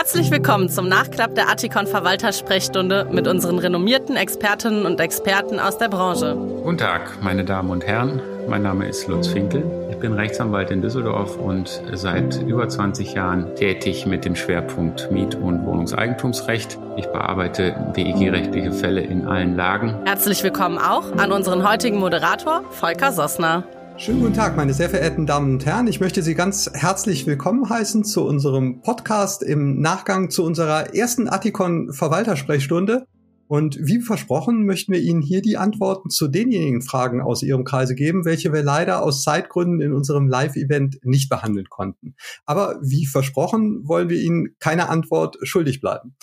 Herzlich willkommen zum Nachklapp der Attikon Verwaltersprechstunde mit unseren renommierten Expertinnen und Experten aus der Branche. Guten Tag, meine Damen und Herren. Mein Name ist Lutz Finkel. Ich bin Rechtsanwalt in Düsseldorf und seit über 20 Jahren tätig mit dem Schwerpunkt Miet- und Wohnungseigentumsrecht. Ich bearbeite WEG-rechtliche Fälle in allen Lagen. Herzlich willkommen auch an unseren heutigen Moderator Volker Sossner. Schönen guten Tag, meine sehr verehrten Damen und Herren. Ich möchte Sie ganz herzlich willkommen heißen zu unserem Podcast im Nachgang zu unserer ersten Attikon Verwaltersprechstunde. Und wie versprochen möchten wir Ihnen hier die Antworten zu denjenigen Fragen aus Ihrem Kreise geben, welche wir leider aus Zeitgründen in unserem Live-Event nicht behandeln konnten. Aber wie versprochen wollen wir Ihnen keine Antwort schuldig bleiben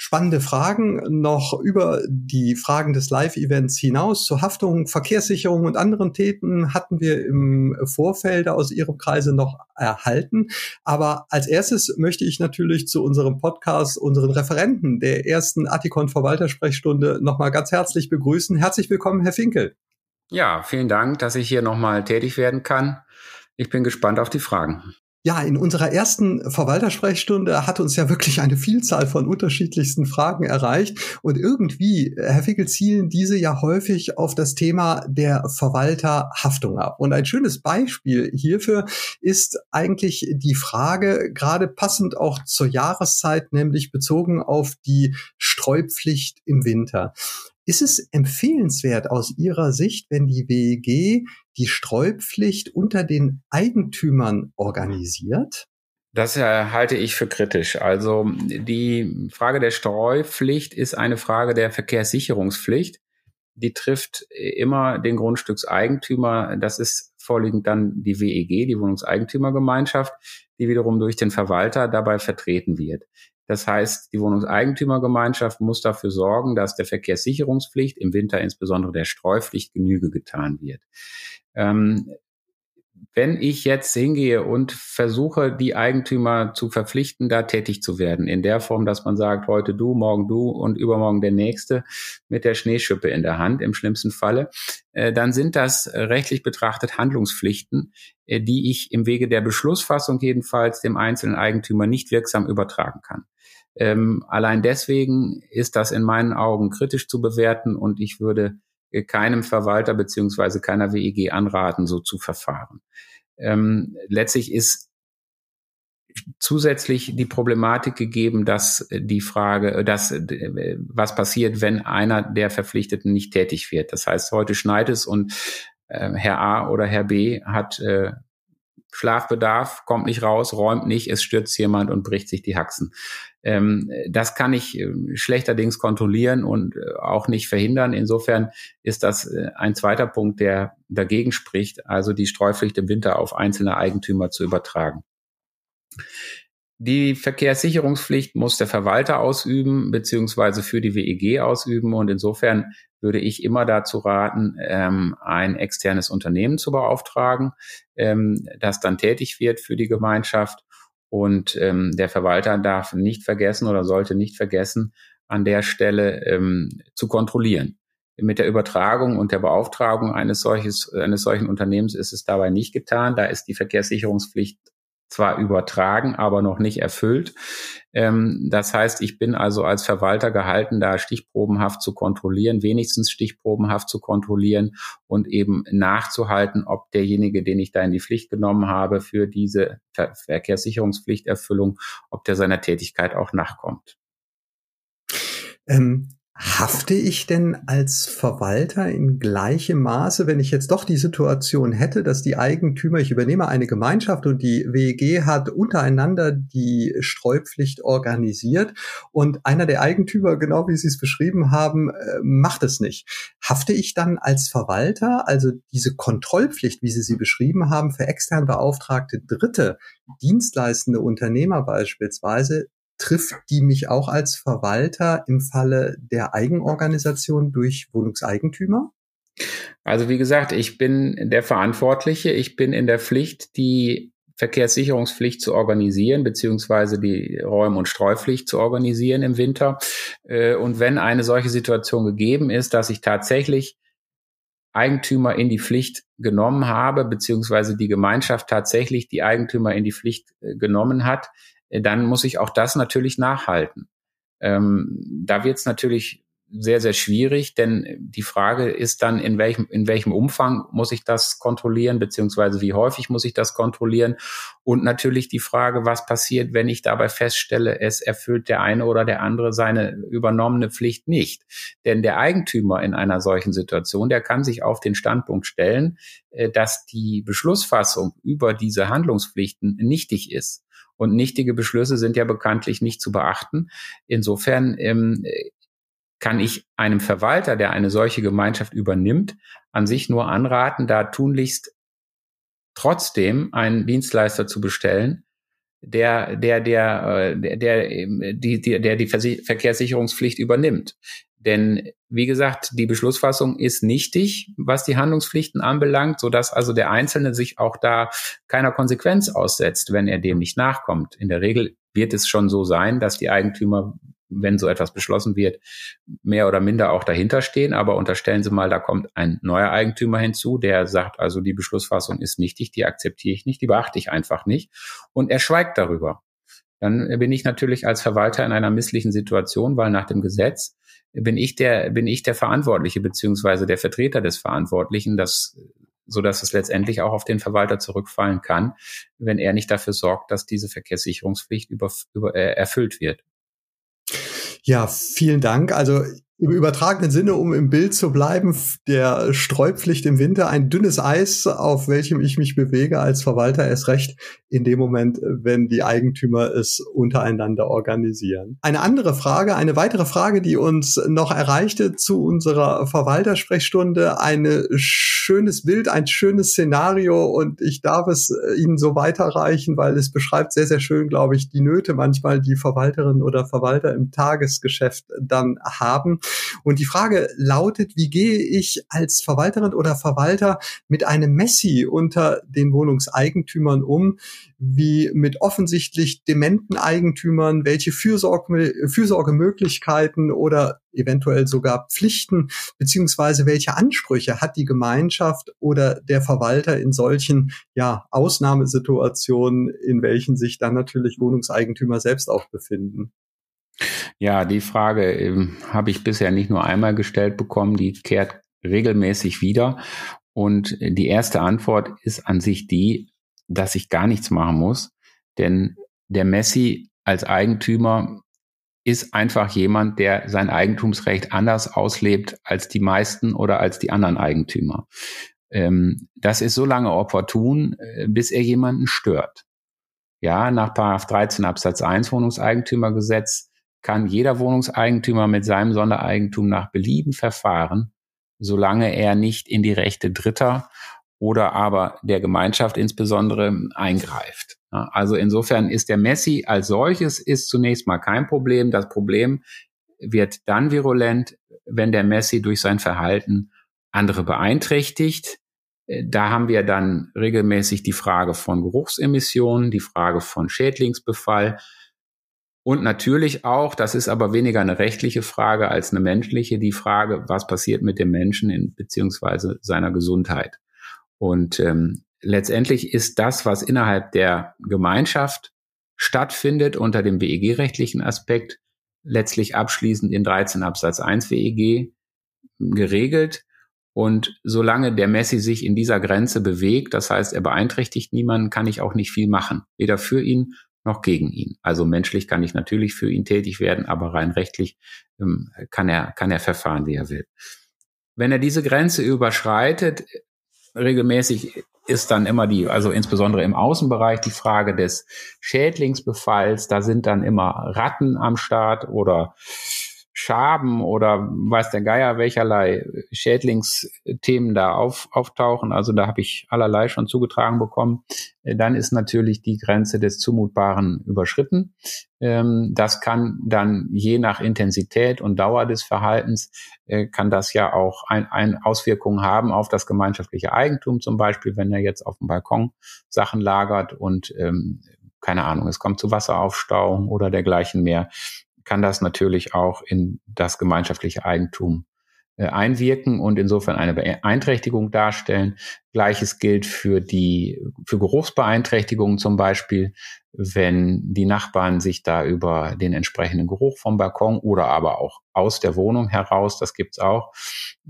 spannende Fragen noch über die Fragen des Live-Events hinaus zur Haftung, Verkehrssicherung und anderen Themen hatten wir im Vorfeld aus Ihrem Kreise noch erhalten. Aber als erstes möchte ich natürlich zu unserem Podcast unseren Referenten der ersten Attikon Verwaltersprechstunde nochmal ganz herzlich begrüßen. Herzlich willkommen, Herr Finkel. Ja, vielen Dank, dass ich hier nochmal tätig werden kann. Ich bin gespannt auf die Fragen. Ja, in unserer ersten Verwaltersprechstunde hat uns ja wirklich eine Vielzahl von unterschiedlichsten Fragen erreicht. Und irgendwie, Herr Fickel, zielen diese ja häufig auf das Thema der Verwalterhaftung ab. Und ein schönes Beispiel hierfür ist eigentlich die Frage, gerade passend auch zur Jahreszeit, nämlich bezogen auf die Streupflicht im Winter. Ist es empfehlenswert aus Ihrer Sicht, wenn die WEG die Streupflicht unter den Eigentümern organisiert? Das halte ich für kritisch. Also die Frage der Streupflicht ist eine Frage der Verkehrssicherungspflicht. Die trifft immer den Grundstückseigentümer. Das ist vorliegend dann die WEG, die Wohnungseigentümergemeinschaft, die wiederum durch den Verwalter dabei vertreten wird. Das heißt, die Wohnungseigentümergemeinschaft muss dafür sorgen, dass der Verkehrssicherungspflicht, im Winter insbesondere der Streupflicht, Genüge getan wird. Ähm, wenn ich jetzt hingehe und versuche, die Eigentümer zu verpflichten, da tätig zu werden, in der Form, dass man sagt, heute du, morgen du und übermorgen der nächste mit der Schneeschippe in der Hand, im schlimmsten Falle, äh, dann sind das rechtlich betrachtet Handlungspflichten, äh, die ich im Wege der Beschlussfassung jedenfalls dem einzelnen Eigentümer nicht wirksam übertragen kann. Ähm, allein deswegen ist das in meinen Augen kritisch zu bewerten und ich würde äh, keinem Verwalter beziehungsweise keiner WEG anraten, so zu verfahren. Ähm, letztlich ist zusätzlich die Problematik gegeben, dass die Frage, äh, dass äh, was passiert, wenn einer der Verpflichteten nicht tätig wird. Das heißt, heute schneit es und äh, Herr A oder Herr B hat äh, Schlafbedarf, kommt nicht raus, räumt nicht, es stürzt jemand und bricht sich die Haxen. Ähm, das kann ich äh, schlechterdings kontrollieren und äh, auch nicht verhindern. Insofern ist das äh, ein zweiter Punkt, der dagegen spricht, also die Streupflicht im Winter auf einzelne Eigentümer zu übertragen. Die Verkehrssicherungspflicht muss der Verwalter ausüben, beziehungsweise für die WEG ausüben. Und insofern würde ich immer dazu raten, ähm, ein externes Unternehmen zu beauftragen, ähm, das dann tätig wird für die Gemeinschaft. Und ähm, der Verwalter darf nicht vergessen oder sollte nicht vergessen, an der Stelle ähm, zu kontrollieren. Mit der Übertragung und der Beauftragung eines, solches, eines solchen Unternehmens ist es dabei nicht getan. Da ist die Verkehrssicherungspflicht zwar übertragen, aber noch nicht erfüllt. Ähm, das heißt, ich bin also als Verwalter gehalten, da stichprobenhaft zu kontrollieren, wenigstens stichprobenhaft zu kontrollieren und eben nachzuhalten, ob derjenige, den ich da in die Pflicht genommen habe für diese Ver Verkehrssicherungspflichterfüllung, ob der seiner Tätigkeit auch nachkommt. Ähm Hafte ich denn als Verwalter in gleichem Maße, wenn ich jetzt doch die Situation hätte, dass die Eigentümer, ich übernehme eine Gemeinschaft und die WEG hat untereinander die Streupflicht organisiert und einer der Eigentümer, genau wie Sie es beschrieben haben, äh, macht es nicht. Hafte ich dann als Verwalter, also diese Kontrollpflicht, wie Sie sie beschrieben haben, für extern beauftragte Dritte, dienstleistende Unternehmer beispielsweise, trifft die mich auch als Verwalter im Falle der Eigenorganisation durch Wohnungseigentümer? Also wie gesagt, ich bin der Verantwortliche. Ich bin in der Pflicht, die Verkehrssicherungspflicht zu organisieren, beziehungsweise die Räum- und Streupflicht zu organisieren im Winter. Äh, und wenn eine solche Situation gegeben ist, dass ich tatsächlich Eigentümer in die Pflicht genommen habe, beziehungsweise die Gemeinschaft tatsächlich die Eigentümer in die Pflicht äh, genommen hat, dann muss ich auch das natürlich nachhalten. Ähm, da wird es natürlich sehr, sehr schwierig, denn die Frage ist dann, in welchem, in welchem Umfang muss ich das kontrollieren, beziehungsweise wie häufig muss ich das kontrollieren? Und natürlich die Frage, was passiert, wenn ich dabei feststelle, es erfüllt der eine oder der andere seine übernommene Pflicht nicht. Denn der Eigentümer in einer solchen Situation, der kann sich auf den Standpunkt stellen, äh, dass die Beschlussfassung über diese Handlungspflichten nichtig ist. Und nichtige Beschlüsse sind ja bekanntlich nicht zu beachten. Insofern ähm, kann ich einem Verwalter, der eine solche Gemeinschaft übernimmt, an sich nur anraten, da tunlichst trotzdem einen Dienstleister zu bestellen, der, der, der, der, der, die, die, der die Verkehrssicherungspflicht übernimmt. Denn wie gesagt, die Beschlussfassung ist nichtig, was die Handlungspflichten anbelangt, so dass also der Einzelne sich auch da keiner Konsequenz aussetzt, wenn er dem nicht nachkommt. In der Regel wird es schon so sein, dass die Eigentümer wenn so etwas beschlossen wird, mehr oder minder auch dahinter stehen. Aber unterstellen Sie mal, da kommt ein neuer Eigentümer hinzu, der sagt, also die Beschlussfassung ist nichtig, die akzeptiere ich nicht, die beachte ich einfach nicht. Und er schweigt darüber. Dann bin ich natürlich als Verwalter in einer misslichen Situation, weil nach dem Gesetz bin ich der, bin ich der Verantwortliche beziehungsweise der Vertreter des Verantwortlichen, das so dass es letztendlich auch auf den Verwalter zurückfallen kann, wenn er nicht dafür sorgt, dass diese Verkehrssicherungspflicht über, über, äh, erfüllt wird. Ja, vielen Dank. Also im übertragenen Sinne, um im Bild zu bleiben, der Streupflicht im Winter, ein dünnes Eis, auf welchem ich mich bewege als Verwalter, erst recht in dem Moment, wenn die Eigentümer es untereinander organisieren. Eine andere Frage, eine weitere Frage, die uns noch erreichte zu unserer Verwaltersprechstunde, ein schönes Bild, ein schönes Szenario und ich darf es Ihnen so weiterreichen, weil es beschreibt sehr, sehr schön, glaube ich, die Nöte manchmal, die Verwalterinnen oder Verwalter im Tagesgeschäft dann haben. Und die Frage lautet, wie gehe ich als Verwalterin oder Verwalter mit einem Messi unter den Wohnungseigentümern um? Wie mit offensichtlich dementen Eigentümern? Welche Fürsorge, Fürsorgemöglichkeiten oder eventuell sogar Pflichten beziehungsweise welche Ansprüche hat die Gemeinschaft oder der Verwalter in solchen ja Ausnahmesituationen, in welchen sich dann natürlich Wohnungseigentümer selbst auch befinden? Ja, die Frage ähm, habe ich bisher nicht nur einmal gestellt bekommen, die kehrt regelmäßig wieder. Und die erste Antwort ist an sich die, dass ich gar nichts machen muss, denn der Messi als Eigentümer ist einfach jemand, der sein Eigentumsrecht anders auslebt als die meisten oder als die anderen Eigentümer. Ähm, das ist so lange opportun, äh, bis er jemanden stört. Ja, nach 13 Absatz 1 Wohnungseigentümergesetz kann jeder Wohnungseigentümer mit seinem Sondereigentum nach Belieben verfahren, solange er nicht in die Rechte Dritter oder aber der Gemeinschaft insbesondere eingreift. Also insofern ist der Messi als solches ist zunächst mal kein Problem. Das Problem wird dann virulent, wenn der Messi durch sein Verhalten andere beeinträchtigt. Da haben wir dann regelmäßig die Frage von Geruchsemissionen, die Frage von Schädlingsbefall, und natürlich auch, das ist aber weniger eine rechtliche Frage als eine menschliche, die Frage, was passiert mit dem Menschen in, beziehungsweise seiner Gesundheit. Und ähm, letztendlich ist das, was innerhalb der Gemeinschaft stattfindet unter dem WEG-rechtlichen Aspekt, letztlich abschließend in 13 Absatz 1 WEG geregelt. Und solange der Messi sich in dieser Grenze bewegt, das heißt, er beeinträchtigt niemanden, kann ich auch nicht viel machen. Weder für ihn noch gegen ihn. Also menschlich kann ich natürlich für ihn tätig werden, aber rein rechtlich ähm, kann er, kann er verfahren, wie er will. Wenn er diese Grenze überschreitet, regelmäßig ist dann immer die, also insbesondere im Außenbereich die Frage des Schädlingsbefalls. Da sind dann immer Ratten am Start oder Schaben oder weiß der Geier welcherlei Schädlingsthemen da auf, auftauchen. Also da habe ich allerlei schon zugetragen bekommen. Äh, dann ist natürlich die Grenze des Zumutbaren überschritten. Ähm, das kann dann je nach Intensität und Dauer des Verhaltens, äh, kann das ja auch ein, ein Auswirkungen haben auf das gemeinschaftliche Eigentum zum Beispiel, wenn er jetzt auf dem Balkon Sachen lagert und ähm, keine Ahnung, es kommt zu Wasseraufstauung oder dergleichen mehr kann das natürlich auch in das gemeinschaftliche Eigentum äh, einwirken und insofern eine Beeinträchtigung darstellen. Gleiches gilt für die, für Geruchsbeeinträchtigungen zum Beispiel. Wenn die Nachbarn sich da über den entsprechenden Geruch vom Balkon oder aber auch aus der Wohnung heraus, das gibt's auch,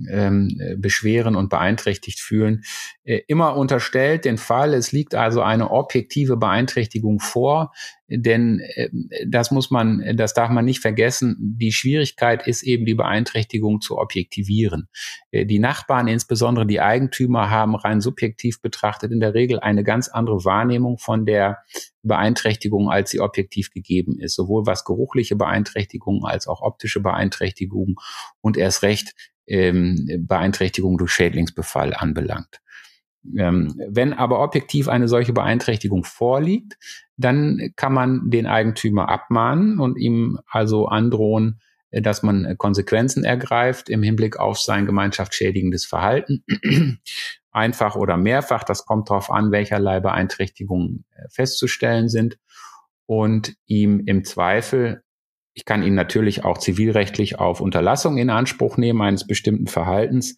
ähm, beschweren und beeinträchtigt fühlen. Äh, immer unterstellt den Fall, es liegt also eine objektive Beeinträchtigung vor, denn äh, das muss man, das darf man nicht vergessen. Die Schwierigkeit ist eben die Beeinträchtigung zu objektivieren. Äh, die Nachbarn, insbesondere die Eigentümer, haben rein subjektiv betrachtet in der Regel eine ganz andere Wahrnehmung von der Beeinträchtigung, als sie objektiv gegeben ist, sowohl was geruchliche Beeinträchtigungen als auch optische Beeinträchtigungen und erst recht ähm, Beeinträchtigung durch Schädlingsbefall anbelangt. Ähm, wenn aber objektiv eine solche Beeinträchtigung vorliegt, dann kann man den Eigentümer abmahnen und ihm also androhen, äh, dass man Konsequenzen ergreift im Hinblick auf sein gemeinschaftsschädigendes Verhalten. Einfach oder mehrfach, das kommt darauf an, welcherlei Beeinträchtigungen äh, festzustellen sind. Und ihm im Zweifel ich kann ihn natürlich auch zivilrechtlich auf Unterlassung in Anspruch nehmen eines bestimmten Verhaltens.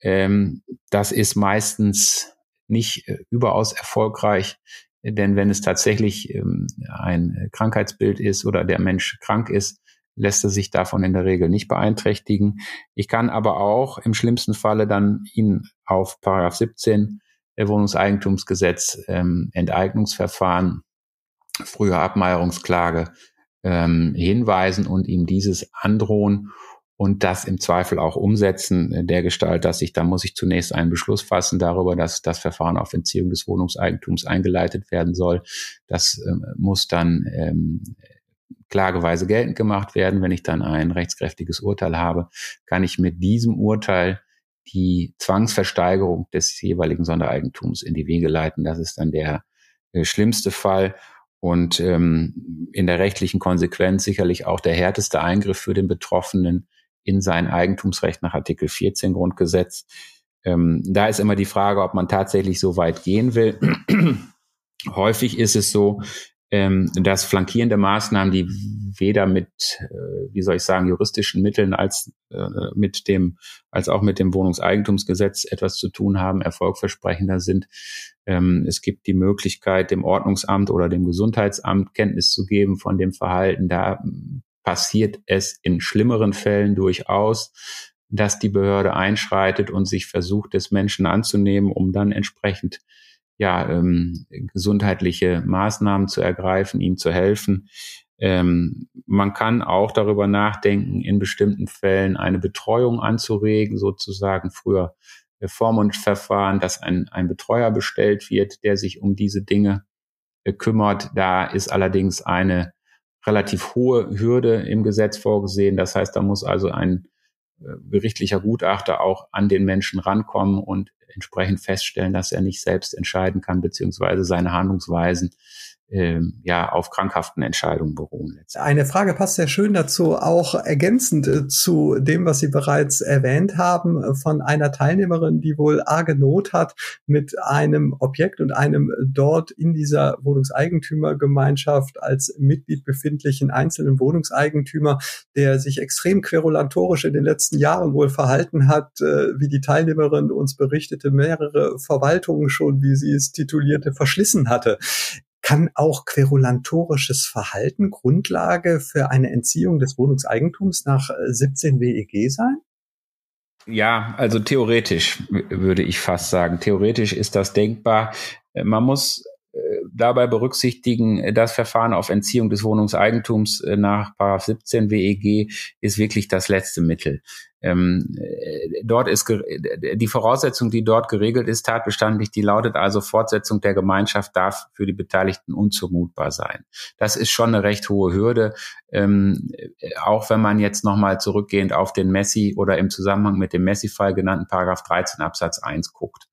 Ähm, das ist meistens nicht äh, überaus erfolgreich, denn wenn es tatsächlich ähm, ein Krankheitsbild ist oder der Mensch krank ist, lässt er sich davon in der Regel nicht beeinträchtigen. Ich kann aber auch im schlimmsten Falle dann ihn auf Paragraph 17 der Wohnungseigentumsgesetz ähm, Enteignungsverfahren, frühe Abmeierungsklage ähm, hinweisen und ihm dieses androhen und das im Zweifel auch umsetzen äh, der Gestalt, dass ich, da muss ich zunächst einen Beschluss fassen darüber, dass das Verfahren auf Entziehung des Wohnungseigentums eingeleitet werden soll. Das ähm, muss dann ähm, klageweise geltend gemacht werden. Wenn ich dann ein rechtskräftiges Urteil habe, kann ich mit diesem Urteil die Zwangsversteigerung des jeweiligen Sondereigentums in die Wege leiten. Das ist dann der äh, schlimmste Fall und ähm, in der rechtlichen Konsequenz sicherlich auch der härteste Eingriff für den Betroffenen in sein Eigentumsrecht nach Artikel 14 Grundgesetz. Ähm, da ist immer die Frage, ob man tatsächlich so weit gehen will. Häufig ist es so, ähm, dass flankierende Maßnahmen, die weder mit, äh, wie soll ich sagen, juristischen Mitteln als äh, mit dem, als auch mit dem Wohnungseigentumsgesetz etwas zu tun haben, erfolgversprechender sind. Ähm, es gibt die Möglichkeit, dem Ordnungsamt oder dem Gesundheitsamt Kenntnis zu geben von dem Verhalten. Da passiert es in schlimmeren Fällen durchaus, dass die Behörde einschreitet und sich versucht, des Menschen anzunehmen, um dann entsprechend ja, ähm, gesundheitliche Maßnahmen zu ergreifen, ihm zu helfen. Ähm, man kann auch darüber nachdenken, in bestimmten Fällen eine Betreuung anzuregen, sozusagen früher Vormundverfahren, dass ein, ein Betreuer bestellt wird, der sich um diese Dinge äh, kümmert. Da ist allerdings eine relativ hohe Hürde im Gesetz vorgesehen. Das heißt, da muss also ein äh, gerichtlicher Gutachter auch an den Menschen rankommen und entsprechend feststellen, dass er nicht selbst entscheiden kann, beziehungsweise seine Handlungsweisen ähm, ja auf krankhaften Entscheidungen beruhen. Eine Frage passt sehr schön dazu, auch ergänzend äh, zu dem, was Sie bereits erwähnt haben, äh, von einer Teilnehmerin, die wohl arge Not hat mit einem Objekt und einem dort in dieser Wohnungseigentümergemeinschaft als Mitglied befindlichen einzelnen Wohnungseigentümer, der sich extrem querulantorisch in den letzten Jahren wohl verhalten hat, äh, wie die Teilnehmerin uns berichtete, mehrere Verwaltungen schon, wie sie es titulierte, verschlissen hatte. Kann auch querulantorisches Verhalten Grundlage für eine Entziehung des Wohnungseigentums nach 17 äh, WEG sein? Ja, also theoretisch würde ich fast sagen. Theoretisch ist das denkbar. Äh, man muss dabei berücksichtigen, das Verfahren auf Entziehung des Wohnungseigentums nach 17 WEG ist wirklich das letzte Mittel. Ähm, dort ist die Voraussetzung, die dort geregelt ist, tatbestandlich, die lautet also, Fortsetzung der Gemeinschaft darf für die Beteiligten unzumutbar sein. Das ist schon eine recht hohe Hürde, ähm, auch wenn man jetzt nochmal zurückgehend auf den Messi oder im Zusammenhang mit dem Messi-Fall genannten Paragraph 13 Absatz 1 guckt.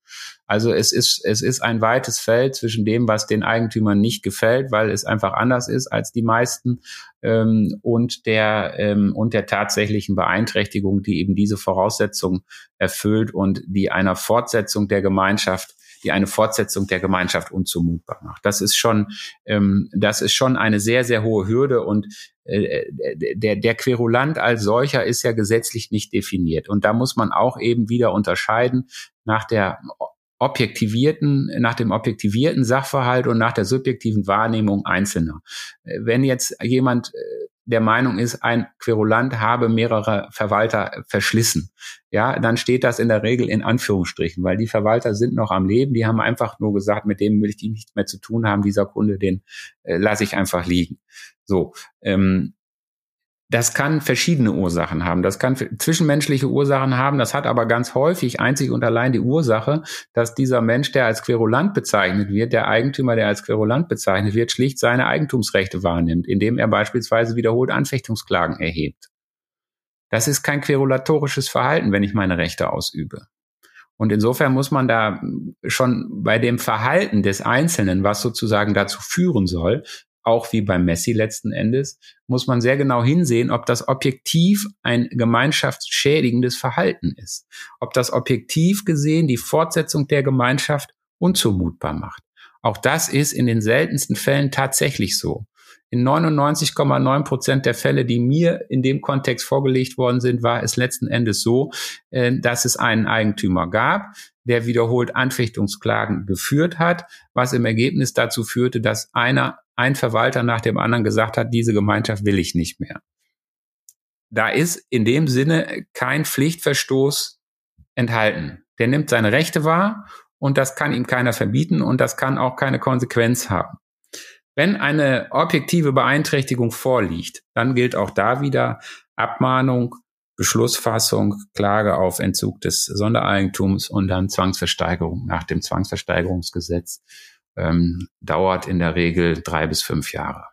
Also es ist, es ist ein weites Feld zwischen dem, was den Eigentümern nicht gefällt, weil es einfach anders ist als die meisten, ähm, und der, ähm, und der tatsächlichen Beeinträchtigung, die eben diese Voraussetzung erfüllt und die einer Fortsetzung der Gemeinschaft die eine Fortsetzung der Gemeinschaft unzumutbar macht. Das ist schon, ähm, das ist schon eine sehr, sehr hohe Hürde und äh, der, der Querulant als solcher ist ja gesetzlich nicht definiert. Und da muss man auch eben wieder unterscheiden nach der objektivierten, nach dem objektivierten Sachverhalt und nach der subjektiven Wahrnehmung Einzelner. Wenn jetzt jemand äh, der Meinung ist, ein Querulant habe mehrere Verwalter verschlissen, ja, dann steht das in der Regel in Anführungsstrichen, weil die Verwalter sind noch am Leben, die haben einfach nur gesagt, mit dem will ich die nichts mehr zu tun haben, dieser Kunde, den äh, lasse ich einfach liegen. So, ähm, das kann verschiedene Ursachen haben. Das kann zwischenmenschliche Ursachen haben. Das hat aber ganz häufig einzig und allein die Ursache, dass dieser Mensch, der als Querulant bezeichnet wird, der Eigentümer, der als Querulant bezeichnet wird, schlicht seine Eigentumsrechte wahrnimmt, indem er beispielsweise wiederholt Anfechtungsklagen erhebt. Das ist kein querulatorisches Verhalten, wenn ich meine Rechte ausübe. Und insofern muss man da schon bei dem Verhalten des Einzelnen, was sozusagen dazu führen soll, auch wie beim Messi letzten Endes, muss man sehr genau hinsehen, ob das objektiv ein gemeinschaftsschädigendes Verhalten ist. Ob das objektiv gesehen die Fortsetzung der Gemeinschaft unzumutbar macht. Auch das ist in den seltensten Fällen tatsächlich so. In 99,9 Prozent der Fälle, die mir in dem Kontext vorgelegt worden sind, war es letzten Endes so, äh, dass es einen Eigentümer gab, der wiederholt Anfechtungsklagen geführt hat, was im Ergebnis dazu führte, dass einer ein Verwalter nach dem anderen gesagt hat, diese Gemeinschaft will ich nicht mehr. Da ist in dem Sinne kein Pflichtverstoß enthalten. Der nimmt seine Rechte wahr und das kann ihm keiner verbieten und das kann auch keine Konsequenz haben. Wenn eine objektive Beeinträchtigung vorliegt, dann gilt auch da wieder Abmahnung, Beschlussfassung, Klage auf Entzug des Sondereigentums und dann Zwangsversteigerung nach dem Zwangsversteigerungsgesetz ähm, dauert in der Regel drei bis fünf Jahre.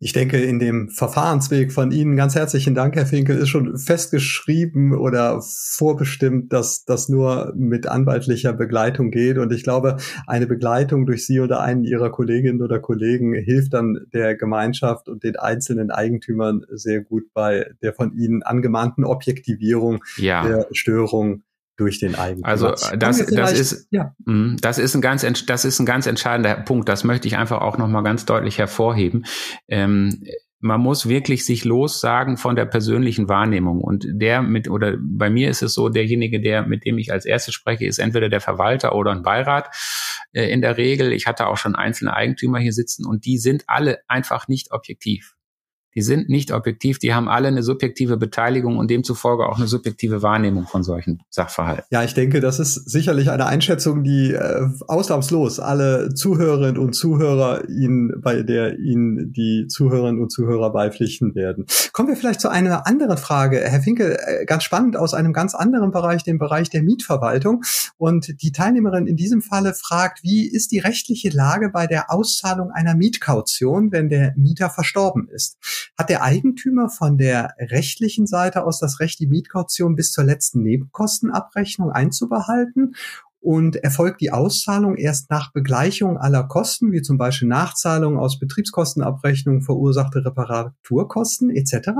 Ich denke, in dem Verfahrensweg von Ihnen ganz herzlichen Dank, Herr Finkel, ist schon festgeschrieben oder vorbestimmt, dass das nur mit anwaltlicher Begleitung geht. Und ich glaube, eine Begleitung durch Sie oder einen Ihrer Kolleginnen oder Kollegen hilft dann der Gemeinschaft und den einzelnen Eigentümern sehr gut bei der von Ihnen angemahnten Objektivierung ja. der Störung durch den Eigentümer. Also das, das ist ja. Mhm, das ist ein ganz das ist ein ganz entscheidender Punkt. Das möchte ich einfach auch noch mal ganz deutlich hervorheben. Ähm, man muss wirklich sich lossagen von der persönlichen Wahrnehmung. Und der mit, oder bei mir ist es so, derjenige, der, mit dem ich als erstes spreche, ist entweder der Verwalter oder ein Beirat. Äh, in der Regel, ich hatte auch schon einzelne Eigentümer hier sitzen und die sind alle einfach nicht objektiv die sind nicht objektiv, die haben alle eine subjektive Beteiligung und demzufolge auch eine subjektive Wahrnehmung von solchen Sachverhalten. Ja, ich denke, das ist sicherlich eine Einschätzung, die äh, ausnahmslos alle Zuhörerinnen und Zuhörer Ihnen, bei der Ihnen die Zuhörerinnen und Zuhörer beipflichten werden. Kommen wir vielleicht zu einer anderen Frage. Herr Finkel, äh, ganz spannend aus einem ganz anderen Bereich, dem Bereich der Mietverwaltung. Und die Teilnehmerin in diesem Falle fragt, wie ist die rechtliche Lage bei der Auszahlung einer Mietkaution, wenn der Mieter verstorben ist? Hat der Eigentümer von der rechtlichen Seite aus das Recht, die Mietkaution bis zur letzten Nebenkostenabrechnung einzubehalten und erfolgt die Auszahlung erst nach Begleichung aller Kosten, wie zum Beispiel Nachzahlung aus Betriebskostenabrechnung, verursachte Reparaturkosten etc.?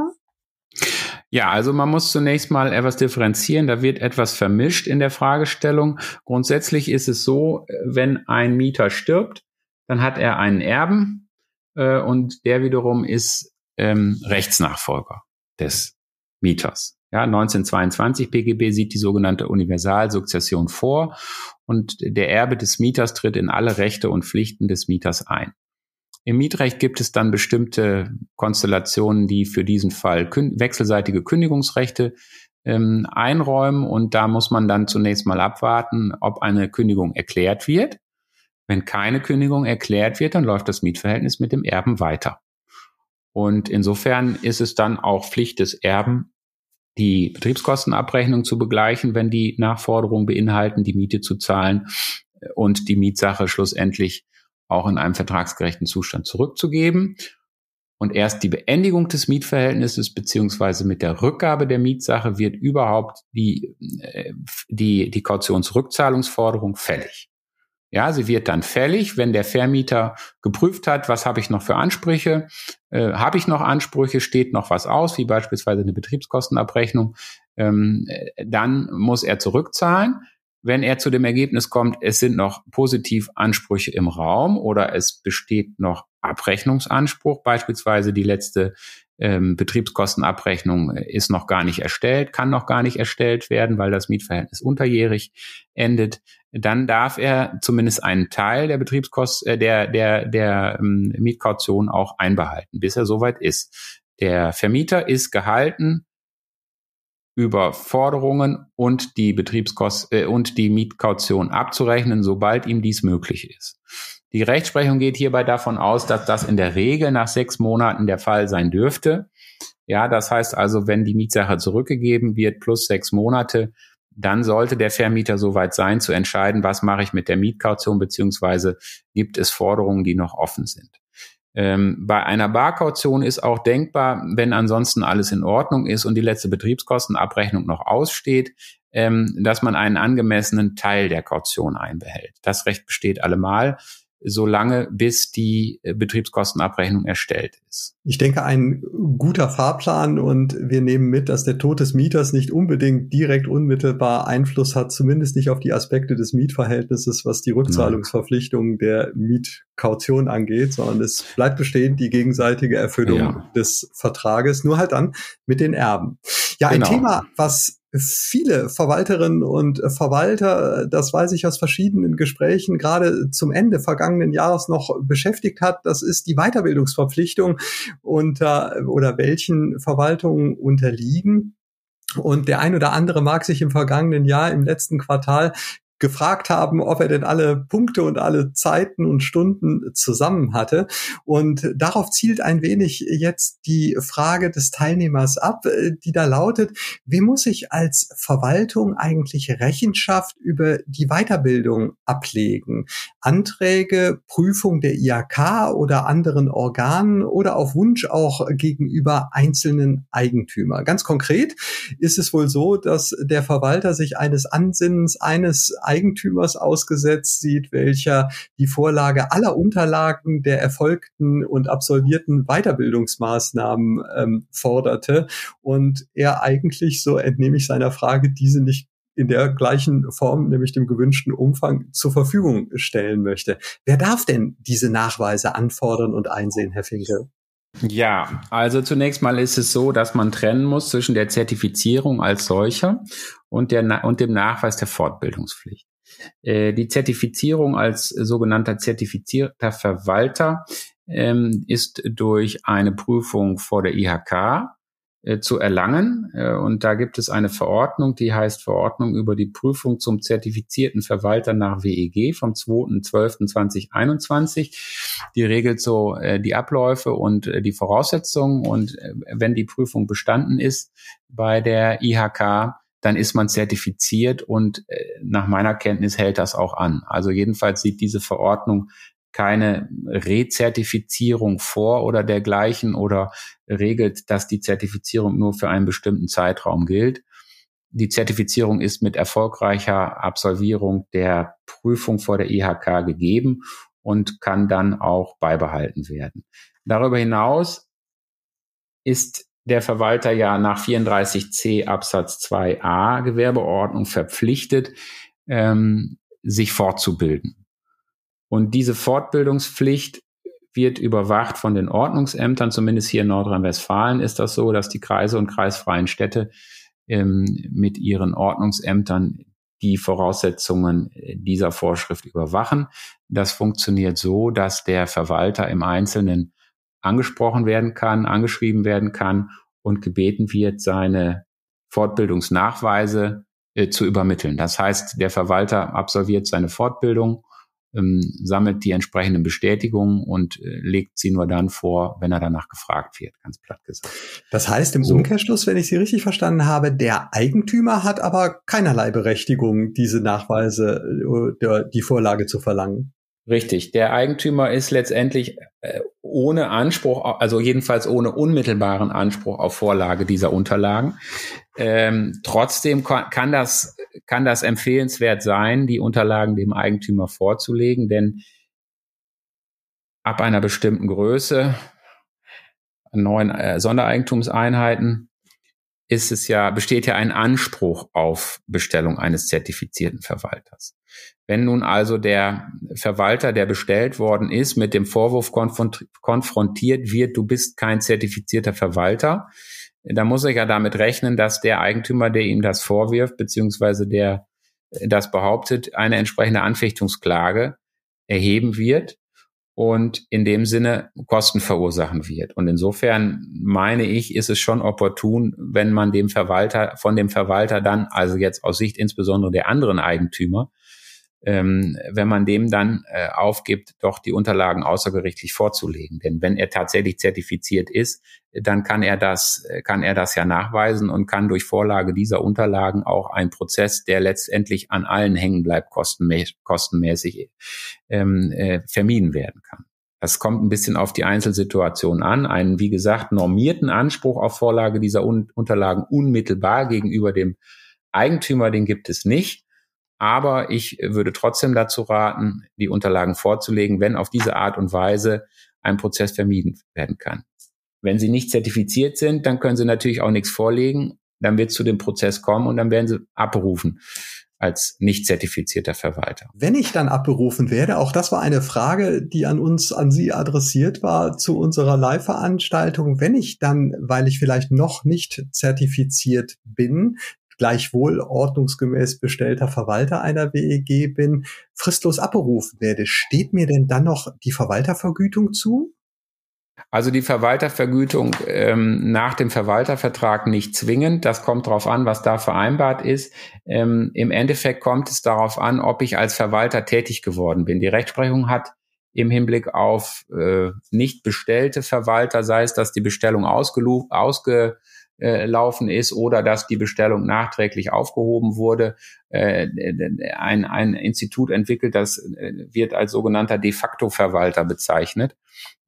Ja, also man muss zunächst mal etwas differenzieren. Da wird etwas vermischt in der Fragestellung. Grundsätzlich ist es so, wenn ein Mieter stirbt, dann hat er einen Erben äh, und der wiederum ist ähm, Rechtsnachfolger des Mieters. Ja, 1922 PGB sieht die sogenannte Universalsukzession vor und der Erbe des Mieters tritt in alle Rechte und Pflichten des Mieters ein. Im Mietrecht gibt es dann bestimmte Konstellationen, die für diesen Fall wechselseitige Kündigungsrechte ähm, einräumen und da muss man dann zunächst mal abwarten, ob eine Kündigung erklärt wird. Wenn keine Kündigung erklärt wird, dann läuft das Mietverhältnis mit dem Erben weiter. Und insofern ist es dann auch Pflicht des Erben, die Betriebskostenabrechnung zu begleichen, wenn die Nachforderungen beinhalten, die Miete zu zahlen und die Mietsache schlussendlich auch in einem vertragsgerechten Zustand zurückzugeben. Und erst die Beendigung des Mietverhältnisses beziehungsweise mit der Rückgabe der Mietsache wird überhaupt die, äh, die, die Kautionsrückzahlungsforderung fällig. Ja, sie wird dann fällig, wenn der Vermieter geprüft hat, was habe ich noch für Ansprüche, äh, habe ich noch Ansprüche, steht noch was aus, wie beispielsweise eine Betriebskostenabrechnung, ähm, äh, dann muss er zurückzahlen. Wenn er zu dem Ergebnis kommt, es sind noch positiv Ansprüche im Raum oder es besteht noch Abrechnungsanspruch, beispielsweise die letzte ähm, Betriebskostenabrechnung äh, ist noch gar nicht erstellt, kann noch gar nicht erstellt werden, weil das Mietverhältnis unterjährig endet, dann darf er zumindest einen Teil der Betriebskosten, äh, der, der, der ähm, Mietkaution auch einbehalten, bis er soweit ist. Der Vermieter ist gehalten, über Forderungen und die Betriebskosten äh, und die Mietkaution abzurechnen, sobald ihm dies möglich ist. Die Rechtsprechung geht hierbei davon aus, dass das in der Regel nach sechs Monaten der Fall sein dürfte. Ja, das heißt also, wenn die Mietsache zurückgegeben wird plus sechs Monate, dann sollte der Vermieter soweit sein, zu entscheiden, was mache ich mit der Mietkaution, beziehungsweise gibt es Forderungen, die noch offen sind. Ähm, bei einer Barkaution ist auch denkbar, wenn ansonsten alles in Ordnung ist und die letzte Betriebskostenabrechnung noch aussteht, ähm, dass man einen angemessenen Teil der Kaution einbehält. Das Recht besteht allemal solange bis die äh, Betriebskostenabrechnung erstellt ist. Ich denke, ein guter Fahrplan und wir nehmen mit, dass der Tod des Mieters nicht unbedingt direkt unmittelbar Einfluss hat, zumindest nicht auf die Aspekte des Mietverhältnisses, was die Rückzahlungsverpflichtungen der Mietkaution angeht, sondern es bleibt bestehen die gegenseitige Erfüllung ja. des Vertrages, nur halt dann mit den Erben. Ja, ein genau. Thema, was viele Verwalterinnen und Verwalter, das weiß ich aus verschiedenen Gesprächen, gerade zum Ende vergangenen Jahres noch beschäftigt hat. Das ist die Weiterbildungsverpflichtung unter oder welchen Verwaltungen unterliegen. Und der ein oder andere mag sich im vergangenen Jahr, im letzten Quartal gefragt haben, ob er denn alle Punkte und alle Zeiten und Stunden zusammen hatte. Und darauf zielt ein wenig jetzt die Frage des Teilnehmers ab, äh, die da lautet, wie muss ich als Verwaltung eigentlich Rechenschaft über die Weiterbildung ablegen? Anträge, Prüfung der IHK oder anderen Organen oder auf Wunsch auch gegenüber einzelnen Eigentümer. Ganz konkret ist es wohl so, dass der Verwalter sich eines Ansinnens eines Eigentümers ausgesetzt sieht, welcher die Vorlage aller Unterlagen der erfolgten und absolvierten Weiterbildungsmaßnahmen ähm, forderte und er eigentlich, so entnehme ich seiner Frage, diese nicht in der gleichen Form, nämlich dem gewünschten Umfang, zur Verfügung stellen möchte. Wer darf denn diese Nachweise anfordern und einsehen, Herr Finke? Ja, also zunächst mal ist es so, dass man trennen muss zwischen der Zertifizierung als solcher und, der, und dem Nachweis der Fortbildungspflicht. Äh, die Zertifizierung als sogenannter zertifizierter Verwalter ähm, ist durch eine Prüfung vor der IHK äh, zu erlangen. Äh, und da gibt es eine Verordnung, die heißt Verordnung über die Prüfung zum zertifizierten Verwalter nach WEG vom 2.12.2021. Die regelt so äh, die Abläufe und äh, die Voraussetzungen. Und äh, wenn die Prüfung bestanden ist bei der IHK, dann ist man zertifiziert und äh, nach meiner Kenntnis hält das auch an. Also jedenfalls sieht diese Verordnung keine Rezertifizierung vor oder dergleichen oder regelt, dass die Zertifizierung nur für einen bestimmten Zeitraum gilt. Die Zertifizierung ist mit erfolgreicher Absolvierung der Prüfung vor der IHK gegeben und kann dann auch beibehalten werden. Darüber hinaus ist der Verwalter ja nach 34c Absatz 2a Gewerbeordnung verpflichtet, ähm, sich fortzubilden. Und diese Fortbildungspflicht wird überwacht von den Ordnungsämtern, zumindest hier in Nordrhein-Westfalen ist das so, dass die Kreise und kreisfreien Städte ähm, mit ihren Ordnungsämtern die Voraussetzungen dieser Vorschrift überwachen. Das funktioniert so, dass der Verwalter im Einzelnen angesprochen werden kann, angeschrieben werden kann und gebeten wird, seine Fortbildungsnachweise äh, zu übermitteln. Das heißt, der Verwalter absolviert seine Fortbildung ähm, sammelt die entsprechenden Bestätigungen und äh, legt sie nur dann vor, wenn er danach gefragt wird, ganz platt gesagt. Das heißt im so. Umkehrschluss, wenn ich Sie richtig verstanden habe, der Eigentümer hat aber keinerlei Berechtigung, diese Nachweise, äh, die Vorlage zu verlangen. Richtig. Der Eigentümer ist letztendlich äh, ohne Anspruch, also jedenfalls ohne unmittelbaren Anspruch auf Vorlage dieser Unterlagen. Ähm, trotzdem kann das, kann das empfehlenswert sein, die Unterlagen dem Eigentümer vorzulegen, denn ab einer bestimmten Größe, neuen äh, Sondereigentumseinheiten, ist es ja, besteht ja ein Anspruch auf Bestellung eines zertifizierten Verwalters. Wenn nun also der Verwalter, der bestellt worden ist, mit dem Vorwurf konfrontiert wird, du bist kein zertifizierter Verwalter, dann muss er ja damit rechnen, dass der Eigentümer, der ihm das vorwirft, beziehungsweise der das behauptet, eine entsprechende Anfechtungsklage erheben wird und in dem Sinne Kosten verursachen wird. Und insofern meine ich, ist es schon opportun, wenn man dem Verwalter, von dem Verwalter dann, also jetzt aus Sicht insbesondere der anderen Eigentümer, ähm, wenn man dem dann äh, aufgibt, doch die Unterlagen außergerichtlich vorzulegen. Denn wenn er tatsächlich zertifiziert ist, dann kann er das, kann er das ja nachweisen und kann durch Vorlage dieser Unterlagen auch einen Prozess, der letztendlich an allen hängen bleibt, kostenmäßig, kostenmäßig ähm, äh, vermieden werden kann. Das kommt ein bisschen auf die Einzelsituation an. Einen, wie gesagt, normierten Anspruch auf Vorlage dieser Un Unterlagen unmittelbar gegenüber dem Eigentümer, den gibt es nicht. Aber ich würde trotzdem dazu raten, die Unterlagen vorzulegen, wenn auf diese Art und Weise ein Prozess vermieden werden kann. Wenn sie nicht zertifiziert sind, dann können sie natürlich auch nichts vorlegen. Dann wird es zu dem Prozess kommen und dann werden sie abberufen als nicht zertifizierter Verwalter. Wenn ich dann abberufen werde, auch das war eine Frage, die an uns, an Sie adressiert war zu unserer Live-Veranstaltung. Wenn ich dann, weil ich vielleicht noch nicht zertifiziert bin, gleichwohl ordnungsgemäß bestellter Verwalter einer WEG bin, fristlos abberufen werde, steht mir denn dann noch die Verwaltervergütung zu? Also die Verwaltervergütung ähm, nach dem Verwaltervertrag nicht zwingend. Das kommt darauf an, was da vereinbart ist. Ähm, Im Endeffekt kommt es darauf an, ob ich als Verwalter tätig geworden bin. Die Rechtsprechung hat im Hinblick auf äh, nicht bestellte Verwalter, sei es, dass die Bestellung ausgelaufen äh, laufen ist oder dass die Bestellung nachträglich aufgehoben wurde, äh, ein, ein Institut entwickelt, das äh, wird als sogenannter de facto Verwalter bezeichnet.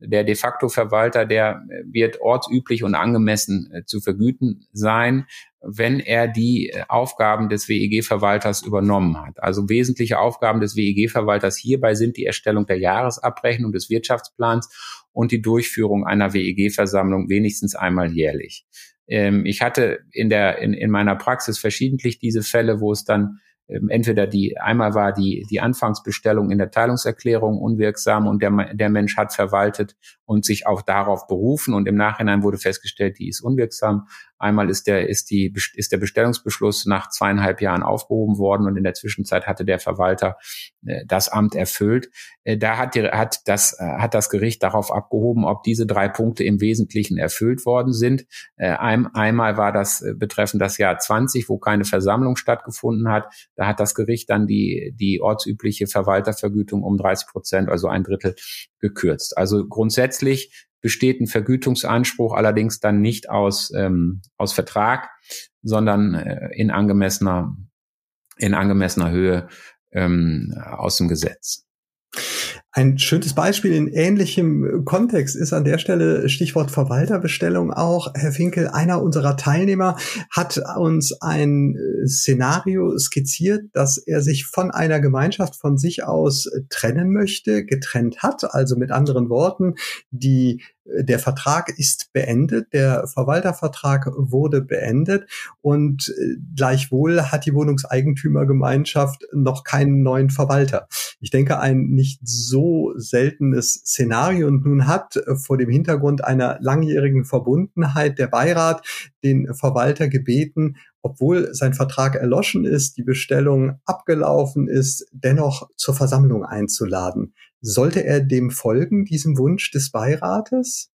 Der de facto Verwalter, der wird ortsüblich und angemessen zu vergüten sein, wenn er die Aufgaben des WEG-Verwalters übernommen hat. Also wesentliche Aufgaben des WEG-Verwalters hierbei sind die Erstellung der Jahresabrechnung des Wirtschaftsplans und die Durchführung einer WEG-Versammlung wenigstens einmal jährlich. Ähm, ich hatte in der, in, in meiner Praxis verschiedentlich diese Fälle, wo es dann ähm, entweder die, einmal war die, die Anfangsbestellung in der Teilungserklärung unwirksam und der, der Mensch hat verwaltet und sich auch darauf berufen und im Nachhinein wurde festgestellt, die ist unwirksam. Einmal ist der, ist die, ist der Bestellungsbeschluss nach zweieinhalb Jahren aufgehoben worden und in der Zwischenzeit hatte der Verwalter äh, das Amt erfüllt. Äh, da hat, die, hat, das, äh, hat das Gericht darauf abgehoben, ob diese drei Punkte im Wesentlichen erfüllt worden sind. Äh, ein, einmal war das äh, betreffend das Jahr 20, wo keine Versammlung stattgefunden hat. Da hat das Gericht dann die, die ortsübliche Verwaltervergütung um 30 Prozent, also ein Drittel, gekürzt. Also grundsätzlich besteht ein Vergütungsanspruch allerdings dann nicht aus, ähm, aus Vertrag, sondern äh, in angemessener, in angemessener Höhe ähm, aus dem Gesetz. Ein schönes Beispiel in ähnlichem Kontext ist an der Stelle Stichwort Verwalterbestellung auch. Herr Finkel, einer unserer Teilnehmer hat uns ein äh, Szenario skizziert, dass er sich von einer Gemeinschaft von sich aus trennen möchte, getrennt hat. Also mit anderen Worten, die der Vertrag ist beendet, der Verwaltervertrag wurde beendet und äh, gleichwohl hat die Wohnungseigentümergemeinschaft noch keinen neuen Verwalter. Ich denke, ein nicht so seltenes Szenario und nun hat äh, vor dem Hintergrund einer langjährigen Verbundenheit der Beirat den Verwalter gebeten, obwohl sein Vertrag erloschen ist, die Bestellung abgelaufen ist, dennoch zur Versammlung einzuladen. Sollte er dem folgen, diesem Wunsch des Beirates?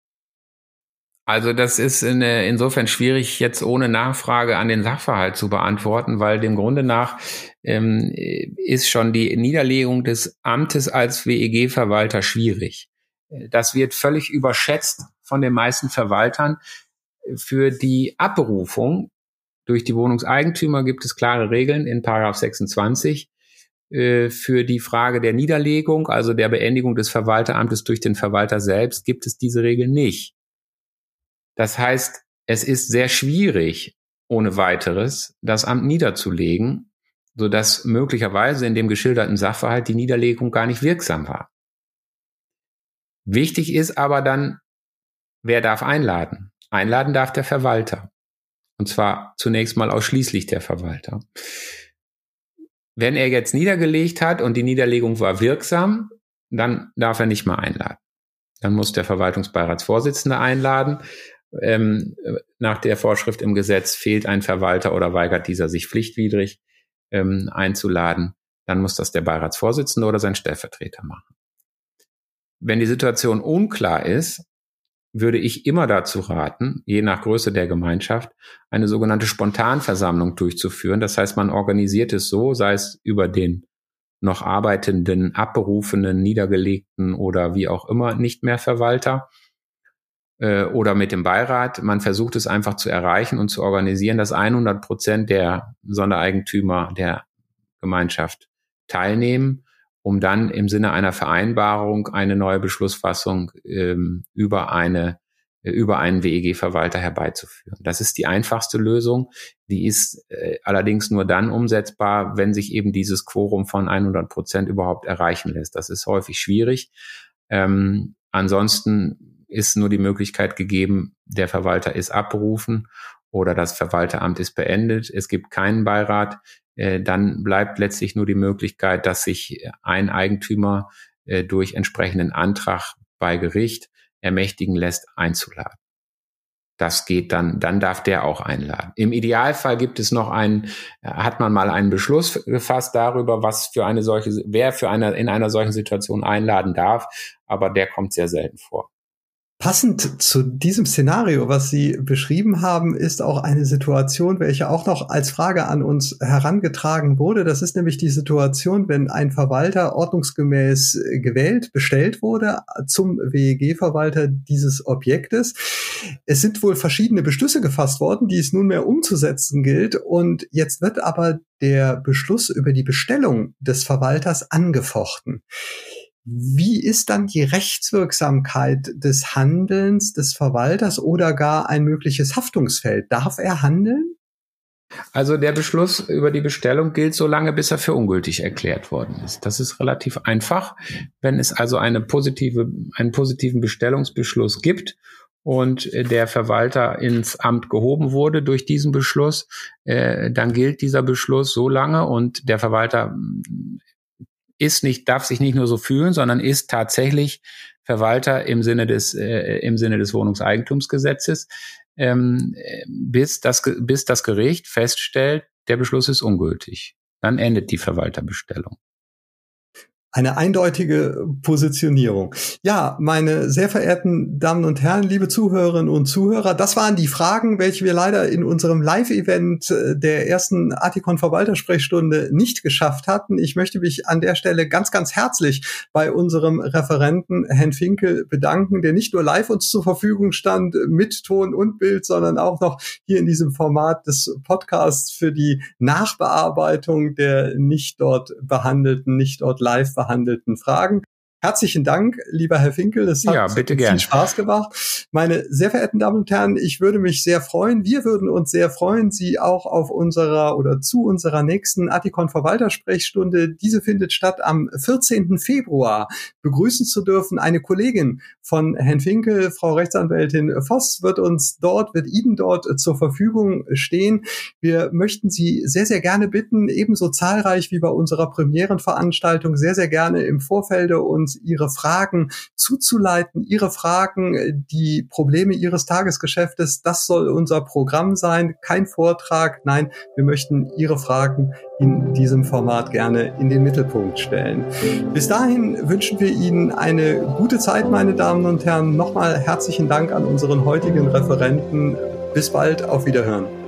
Also das ist in, insofern schwierig, jetzt ohne Nachfrage an den Sachverhalt zu beantworten, weil dem Grunde nach ähm, ist schon die Niederlegung des Amtes als WEG-Verwalter schwierig. Das wird völlig überschätzt von den meisten Verwaltern. Für die Abberufung durch die Wohnungseigentümer gibt es klare Regeln in Paragraph 26. Äh, für die Frage der Niederlegung, also der Beendigung des Verwalteramtes durch den Verwalter selbst, gibt es diese Regel nicht. Das heißt, es ist sehr schwierig, ohne weiteres das Amt niederzulegen, so dass möglicherweise in dem geschilderten Sachverhalt die Niederlegung gar nicht wirksam war. Wichtig ist aber dann, wer darf einladen? Einladen darf der Verwalter. Und zwar zunächst mal ausschließlich der Verwalter. Wenn er jetzt niedergelegt hat und die Niederlegung war wirksam, dann darf er nicht mehr einladen. Dann muss der Verwaltungsbeiratsvorsitzende einladen. Ähm, nach der Vorschrift im Gesetz fehlt ein Verwalter oder weigert dieser sich pflichtwidrig, ähm, einzuladen, dann muss das der Beiratsvorsitzende oder sein Stellvertreter machen. Wenn die Situation unklar ist, würde ich immer dazu raten, je nach Größe der Gemeinschaft, eine sogenannte Spontanversammlung durchzuführen. Das heißt, man organisiert es so, sei es über den noch arbeitenden, abberufenen, niedergelegten oder wie auch immer nicht mehr Verwalter äh, oder mit dem Beirat. Man versucht es einfach zu erreichen und zu organisieren, dass 100 Prozent der Sondereigentümer der Gemeinschaft teilnehmen um dann im Sinne einer Vereinbarung eine neue Beschlussfassung ähm, über eine äh, über einen WEG-Verwalter herbeizuführen. Das ist die einfachste Lösung. Die ist äh, allerdings nur dann umsetzbar, wenn sich eben dieses Quorum von 100 Prozent überhaupt erreichen lässt. Das ist häufig schwierig. Ähm, ansonsten ist nur die Möglichkeit gegeben, der Verwalter ist abberufen oder das Verwalteramt ist beendet. Es gibt keinen Beirat. Äh, dann bleibt letztlich nur die Möglichkeit, dass sich ein Eigentümer äh, durch entsprechenden Antrag bei Gericht ermächtigen lässt, einzuladen. Das geht dann, dann darf der auch einladen. Im Idealfall gibt es noch einen, äh, hat man mal einen Beschluss gefasst darüber, was für eine solche, wer für eine, in einer solchen Situation einladen darf, aber der kommt sehr selten vor. Passend zu diesem Szenario, was Sie beschrieben haben, ist auch eine Situation, welche auch noch als Frage an uns herangetragen wurde. Das ist nämlich die Situation, wenn ein Verwalter ordnungsgemäß gewählt, bestellt wurde zum WEG-Verwalter dieses Objektes. Es sind wohl verschiedene Beschlüsse gefasst worden, die es nunmehr umzusetzen gilt. Und jetzt wird aber der Beschluss über die Bestellung des Verwalters angefochten. Wie ist dann die Rechtswirksamkeit des Handelns des Verwalters oder gar ein mögliches Haftungsfeld? Darf er handeln? Also der Beschluss über die Bestellung gilt so lange, bis er für ungültig erklärt worden ist. Das ist relativ einfach. Wenn es also eine positive, einen positiven Bestellungsbeschluss gibt und der Verwalter ins Amt gehoben wurde durch diesen Beschluss, äh, dann gilt dieser Beschluss so lange und der Verwalter ist nicht, darf sich nicht nur so fühlen, sondern ist tatsächlich Verwalter im Sinne des, äh, im Sinne des Wohnungseigentumsgesetzes, ähm, bis das, bis das Gericht feststellt, der Beschluss ist ungültig. Dann endet die Verwalterbestellung eine eindeutige Positionierung. Ja, meine sehr verehrten Damen und Herren, liebe Zuhörerinnen und Zuhörer, das waren die Fragen, welche wir leider in unserem Live-Event äh, der ersten Artikon Verwaltersprechstunde nicht geschafft hatten. Ich möchte mich an der Stelle ganz, ganz herzlich bei unserem Referenten Herrn Finkel bedanken, der nicht nur live uns zur Verfügung stand mit Ton und Bild, sondern auch noch hier in diesem Format des Podcasts für die Nachbearbeitung der nicht dort behandelten, nicht dort live behandelten behandelten Fragen. Herzlichen Dank, lieber Herr Finkel. Es hat ja, viel gern. Spaß gemacht. Meine sehr verehrten Damen und Herren, ich würde mich sehr freuen. Wir würden uns sehr freuen, Sie auch auf unserer oder zu unserer nächsten Atikon Verwaltersprechstunde. Diese findet statt am 14. Februar. Begrüßen zu dürfen eine Kollegin von Herrn Finkel, Frau Rechtsanwältin Voss, wird uns dort, wird Ihnen dort zur Verfügung stehen. Wir möchten Sie sehr, sehr gerne bitten, ebenso zahlreich wie bei unserer Premierenveranstaltung, sehr, sehr gerne im Vorfelde und uns ihre Fragen zuzuleiten, ihre Fragen, die Probleme ihres Tagesgeschäftes. Das soll unser Programm sein, kein Vortrag. Nein, wir möchten Ihre Fragen in diesem Format gerne in den Mittelpunkt stellen. Bis dahin wünschen wir Ihnen eine gute Zeit, meine Damen und Herren. Nochmal herzlichen Dank an unseren heutigen Referenten. Bis bald, auf Wiederhören.